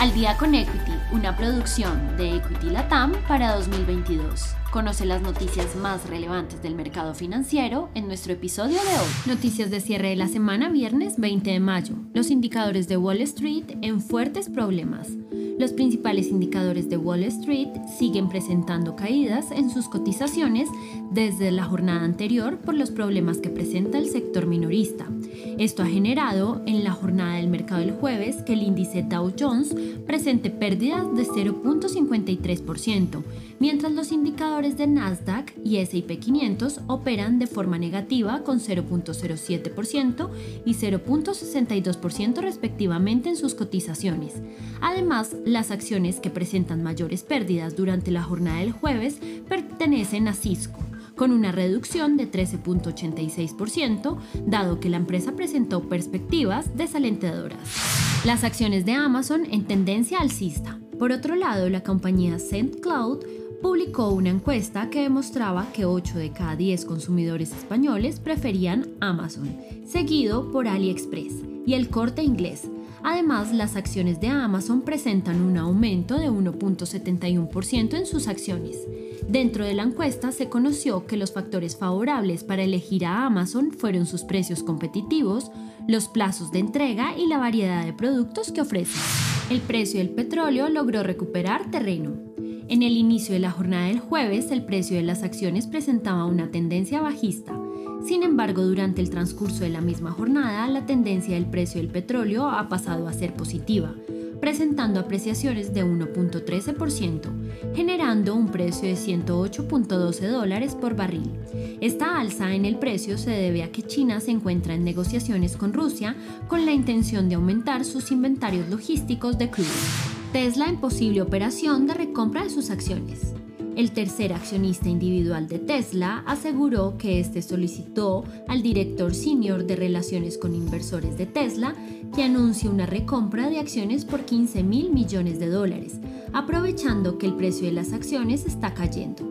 Al día con Equity, una producción de Equity Latam para 2022. Conoce las noticias más relevantes del mercado financiero en nuestro episodio de hoy. Noticias de cierre de la semana viernes 20 de mayo. Los indicadores de Wall Street en fuertes problemas. Los principales indicadores de Wall Street siguen presentando caídas en sus cotizaciones desde la jornada anterior por los problemas que presenta el sector minorista. Esto ha generado en la jornada del mercado del jueves que el índice Dow Jones presente pérdidas de 0.53%, mientras los indicadores de Nasdaq y S&P 500 operan de forma negativa con 0.07% y 0.62% respectivamente en sus cotizaciones. Además, las acciones que presentan mayores pérdidas durante la jornada del jueves pertenecen a Cisco, con una reducción de 13.86%, dado que la empresa presentó perspectivas desalentadoras. Las acciones de Amazon en tendencia alcista. Por otro lado, la compañía Cloud publicó una encuesta que demostraba que 8 de cada 10 consumidores españoles preferían Amazon, seguido por AliExpress y el corte inglés, Además, las acciones de Amazon presentan un aumento de 1.71% en sus acciones. Dentro de la encuesta se conoció que los factores favorables para elegir a Amazon fueron sus precios competitivos, los plazos de entrega y la variedad de productos que ofrece. El precio del petróleo logró recuperar terreno. En el inicio de la jornada del jueves, el precio de las acciones presentaba una tendencia bajista, sin embargo, durante el transcurso de la misma jornada, la tendencia del precio del petróleo ha pasado a ser positiva, presentando apreciaciones de 1.13%, generando un precio de 108.12 dólares por barril. Esta alza en el precio se debe a que China se encuentra en negociaciones con Rusia con la intención de aumentar sus inventarios logísticos de crudo. Tesla en posible operación de recompra de sus acciones. El tercer accionista individual de Tesla aseguró que este solicitó al director senior de relaciones con inversores de Tesla que anuncie una recompra de acciones por 15 mil millones de dólares, aprovechando que el precio de las acciones está cayendo.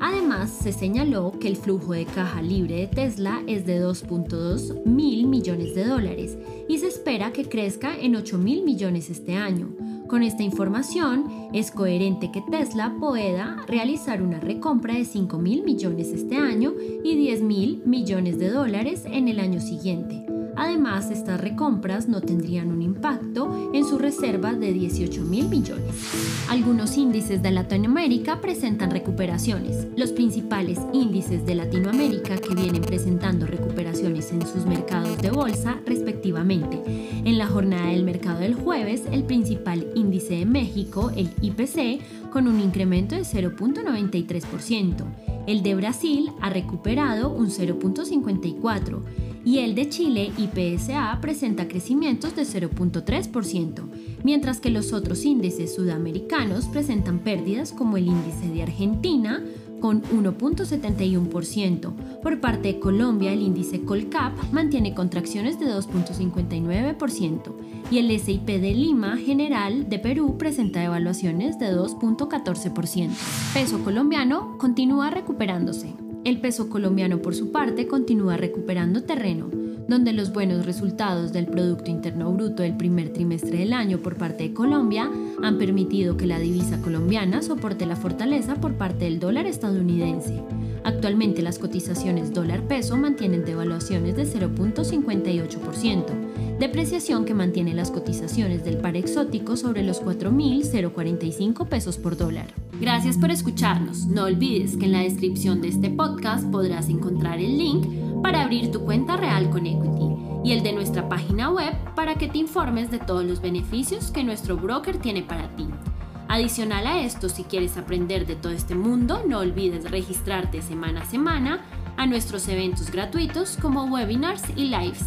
Además, se señaló que el flujo de caja libre de Tesla es de 2.2 mil millones de dólares y se espera que crezca en 8 mil millones este año, con esta información, es coherente que Tesla pueda realizar una recompra de 5 mil millones este año y 10 mil millones de dólares en el año siguiente. Además, estas recompras no tendrían un impacto en su reserva de 18 mil millones. Algunos índices de Latinoamérica presentan recuperaciones. Los principales índices de Latinoamérica que vienen presentando recuperaciones en sus mercados de bolsa respectivamente. En la jornada del mercado del jueves, el principal índice de México, el IPC, con un incremento de 0.93%. El de Brasil ha recuperado un 0.54% y el de Chile, IPSA, presenta crecimientos de 0.3%, mientras que los otros índices sudamericanos presentan pérdidas como el índice de Argentina, con 1.71%. Por parte de Colombia, el índice Colcap mantiene contracciones de 2.59% y el SIP de Lima General de Perú presenta evaluaciones de 2.14%. Peso colombiano continúa recuperándose. El peso colombiano, por su parte, continúa recuperando terreno, donde los buenos resultados del Producto Interno Bruto del primer trimestre del año por parte de Colombia han permitido que la divisa colombiana soporte la fortaleza por parte del dólar estadounidense. Actualmente las cotizaciones dólar-peso mantienen devaluaciones de 0.58%, depreciación que mantiene las cotizaciones del par exótico sobre los 4.045 pesos por dólar. Gracias por escucharnos. No olvides que en la descripción de este podcast podrás encontrar el link para abrir tu cuenta real con Equity y el de nuestra página web para que te informes de todos los beneficios que nuestro broker tiene para ti. Adicional a esto, si quieres aprender de todo este mundo, no olvides registrarte semana a semana a nuestros eventos gratuitos como webinars y lives.